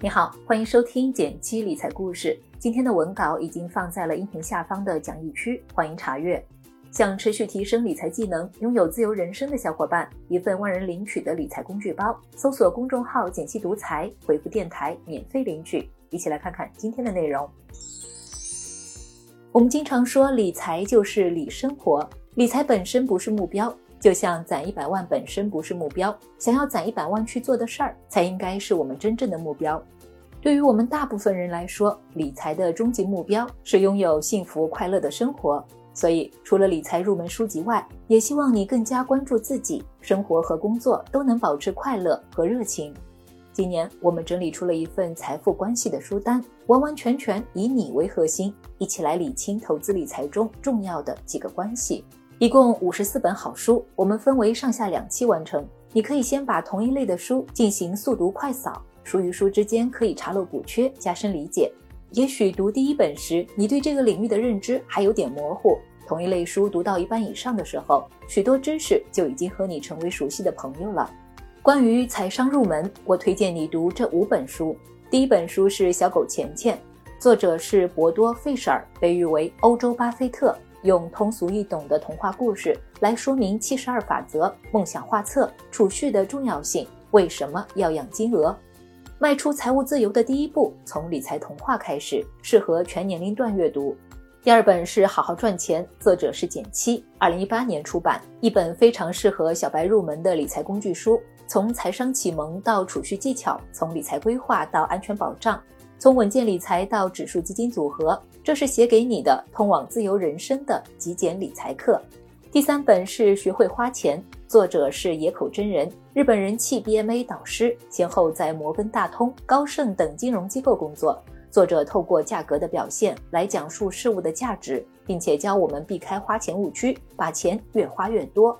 你好，欢迎收听简七理财故事。今天的文稿已经放在了音频下方的讲义区，欢迎查阅。想持续提升理财技能、拥有自由人生的小伙伴，一份万人领取的理财工具包，搜索公众号“简七独裁，回复“电台”免费领取。一起来看看今天的内容。我们经常说，理财就是理生活，理财本身不是目标。就像攒一百万本身不是目标，想要攒一百万去做的事儿，才应该是我们真正的目标。对于我们大部分人来说，理财的终极目标是拥有幸福快乐的生活。所以，除了理财入门书籍外，也希望你更加关注自己生活和工作都能保持快乐和热情。今年，我们整理出了一份财富关系的书单，完完全全以你为核心，一起来理清投资理财中重要的几个关系。一共五十四本好书，我们分为上下两期完成。你可以先把同一类的书进行速读快扫，书与书之间可以查漏补缺，加深理解。也许读第一本时，你对这个领域的认知还有点模糊。同一类书读到一半以上的时候，许多知识就已经和你成为熟悉的朋友了。关于财商入门，我推荐你读这五本书。第一本书是《小狗钱钱》，作者是博多·费舍尔，被誉为欧洲巴菲特。用通俗易懂的童话故事来说明七十二法则、梦想画册、储蓄的重要性。为什么要养金鹅？迈出财务自由的第一步，从理财童话开始，适合全年龄段阅读。第二本是《好好赚钱》，作者是简七，二零一八年出版，一本非常适合小白入门的理财工具书。从财商启蒙到储蓄技巧，从理财规划到安全保障。从稳健理财到指数基金组合，这是写给你的通往自由人生的极简理财课。第三本是《学会花钱》，作者是野口真人，日本人气 BMA 导师，先后在摩根大通、高盛等金融机构工作。作者透过价格的表现来讲述事物的价值，并且教我们避开花钱误区，把钱越花越多。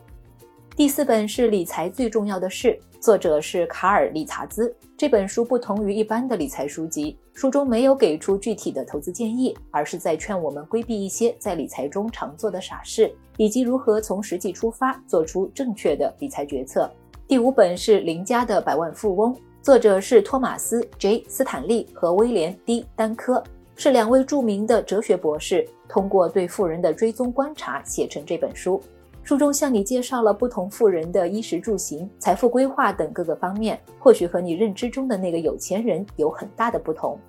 第四本是《理财最重要的事》。作者是卡尔·理查兹。这本书不同于一般的理财书籍，书中没有给出具体的投资建议，而是在劝我们规避一些在理财中常做的傻事，以及如何从实际出发做出正确的理财决策。第五本是《邻家的百万富翁》，作者是托马斯 ·J· 斯坦利和威廉 ·D· 丹科，是两位著名的哲学博士，通过对富人的追踪观察写成这本书。书中向你介绍了不同富人的衣食住行、财富规划等各个方面，或许和你认知中的那个有钱人有很大的不同。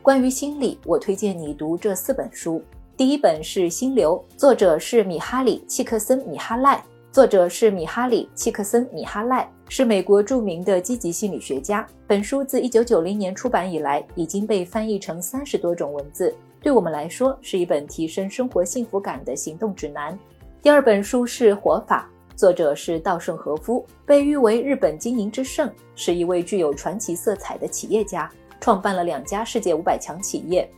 关于心理，我推荐你读这四本书。第一本是《心流》，作者是米哈里·契克森米哈赖，作者是米哈里·契克森米哈赖，是美国著名的积极心理学家。本书自1990年出版以来，已经被翻译成三十多种文字，对我们来说是一本提升生活幸福感的行动指南。第二本书是《活法》，作者是稻盛和夫，被誉为日本经营之圣，是一位具有传奇色彩的企业家，创办了两家世界五百强企业。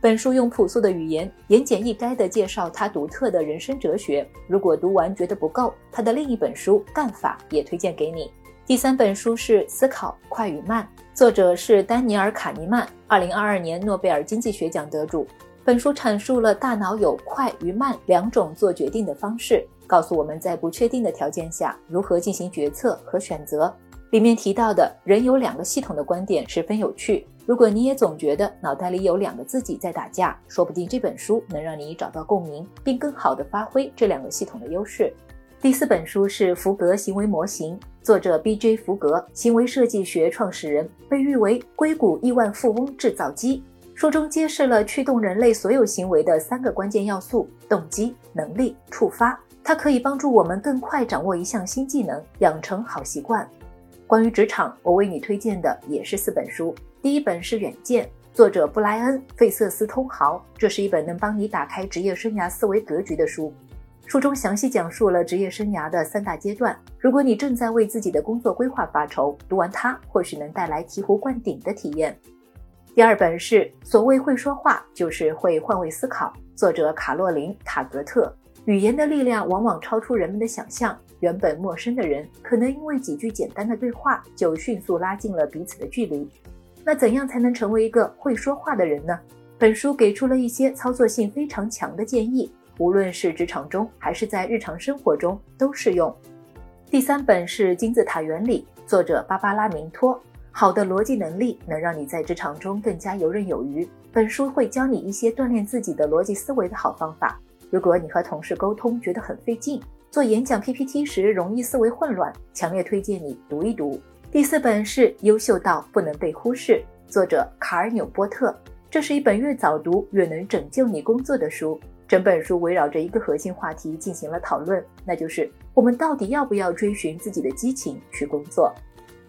本书用朴素的语言，言简意赅地介绍他独特的人生哲学。如果读完觉得不够，他的另一本书《干法》也推荐给你。第三本书是《思考快与慢》，作者是丹尼尔·卡尼曼，二零二二年诺贝尔经济学奖得主。本书阐述了大脑有快与慢两种做决定的方式，告诉我们在不确定的条件下如何进行决策和选择。里面提到的人有两个系统的观点十分有趣。如果你也总觉得脑袋里有两个自己在打架，说不定这本书能让你找到共鸣，并更好地发挥这两个系统的优势。第四本书是《福格行为模型》，作者 B.J. 福格，行为设计学创始人，被誉为硅谷亿万富翁制造机。书中揭示了驱动人类所有行为的三个关键要素：动机、能力、触发。它可以帮助我们更快掌握一项新技能，养成好习惯。关于职场，我为你推荐的也是四本书。第一本是《远见》，作者布莱恩·费瑟斯通豪，这是一本能帮你打开职业生涯思维格局的书。书中详细讲述了职业生涯的三大阶段。如果你正在为自己的工作规划发愁，读完它或许能带来醍醐灌顶的体验。第二本是所谓会说话，就是会换位思考。作者卡洛琳·塔格特。语言的力量往往超出人们的想象。原本陌生的人，可能因为几句简单的对话，就迅速拉近了彼此的距离。那怎样才能成为一个会说话的人呢？本书给出了一些操作性非常强的建议，无论是职场中还是在日常生活中都适用。第三本是金字塔原理，作者芭芭拉·明托。好的逻辑能力能让你在职场中更加游刃有余。本书会教你一些锻炼自己的逻辑思维的好方法。如果你和同事沟通觉得很费劲，做演讲 PPT 时容易思维混乱，强烈推荐你读一读。第四本是《优秀到不能被忽视》，作者卡尔纽波特。这是一本越早读越能拯救你工作的书。整本书围绕着一个核心话题进行了讨论，那就是我们到底要不要追寻自己的激情去工作。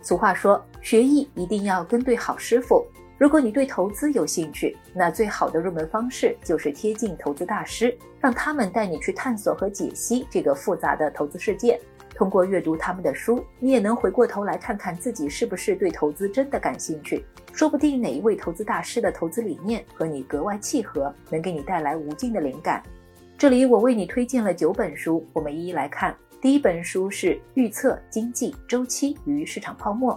俗话说，学艺一定要跟对好师傅。如果你对投资有兴趣，那最好的入门方式就是贴近投资大师，让他们带你去探索和解析这个复杂的投资世界。通过阅读他们的书，你也能回过头来看看自己是不是对投资真的感兴趣。说不定哪一位投资大师的投资理念和你格外契合，能给你带来无尽的灵感。这里我为你推荐了九本书，我们一一来看。第一本书是《预测经济周期与市场泡沫》。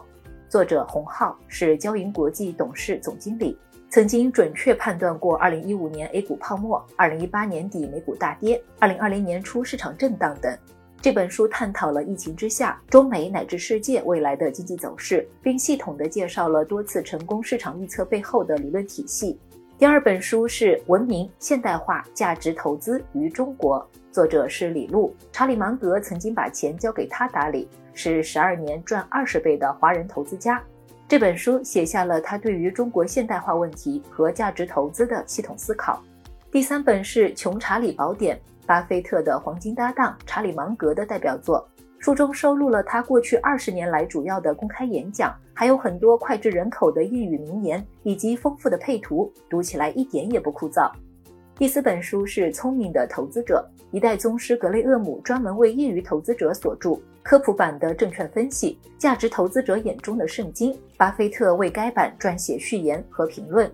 作者洪浩是交银国际董事总经理，曾经准确判断过2015年 A 股泡沫、2018年底美股大跌、2020年初市场震荡等。这本书探讨了疫情之下中美乃至世界未来的经济走势，并系统地介绍了多次成功市场预测背后的理论体系。第二本书是《文明现代化价值投资于中国》，作者是李路。查理芒格曾经把钱交给他打理。是十二年赚二十倍的华人投资家。这本书写下了他对于中国现代化问题和价值投资的系统思考。第三本是《穷查理宝典》，巴菲特的黄金搭档查理芒格的代表作。书中收录了他过去二十年来主要的公开演讲，还有很多脍炙人口的谚语名言，以及丰富的配图，读起来一点也不枯燥。第四本书是《聪明的投资者》，一代宗师格雷厄姆专门为业余投资者所著。科普版的证券分析，价值投资者眼中的圣经。巴菲特为该版撰写序言和评论。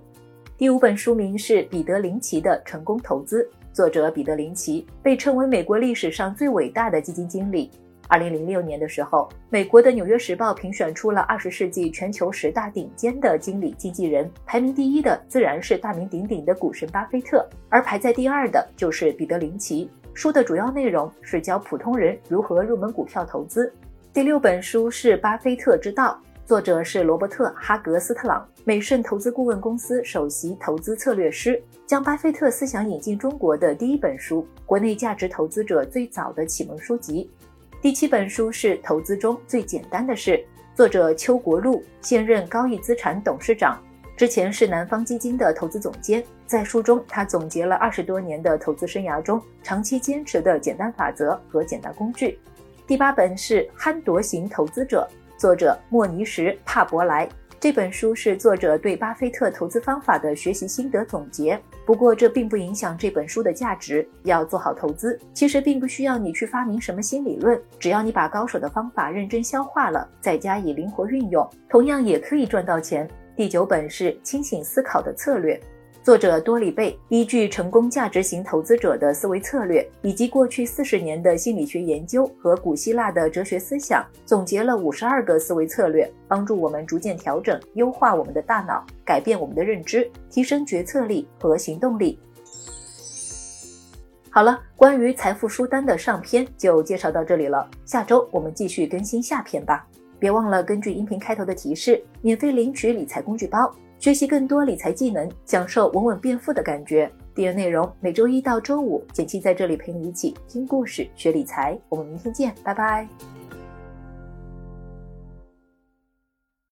第五本书名是彼得林奇的成功投资，作者彼得林奇被称为美国历史上最伟大的基金经理。二零零六年的时候，美国的《纽约时报》评选出了二十世纪全球十大顶尖的经理经纪人，排名第一的自然是大名鼎鼎的股神巴菲特，而排在第二的就是彼得林奇。书的主要内容是教普通人如何入门股票投资。第六本书是《巴菲特之道》，作者是罗伯特·哈格斯特朗，美盛投资顾问公司首席投资策略师，将巴菲特思想引进中国的第一本书，国内价值投资者最早的启蒙书籍。第七本书是《投资中最简单的事》，作者邱国禄，现任高毅资产董事长。之前是南方基金的投资总监，在书中他总结了二十多年的投资生涯中长期坚持的简单法则和简单工具。第八本是《憨夺型投资者》，作者莫尼什·帕伯莱。这本书是作者对巴菲特投资方法的学习心得总结。不过这并不影响这本书的价值。要做好投资，其实并不需要你去发明什么新理论，只要你把高手的方法认真消化了，再加以灵活运用，同样也可以赚到钱。第九本是清醒思考的策略，作者多里贝依据成功价值型投资者的思维策略，以及过去四十年的心理学研究和古希腊的哲学思想，总结了五十二个思维策略，帮助我们逐渐调整、优化我们的大脑，改变我们的认知，提升决策力和行动力。好了，关于财富书单的上篇就介绍到这里了，下周我们继续更新下篇吧。别忘了根据音频开头的提示，免费领取理财工具包，学习更多理财技能，享受稳稳变富的感觉。订阅内容每周一到周五，简七在这里陪你一起听故事、学理财。我们明天见，拜拜。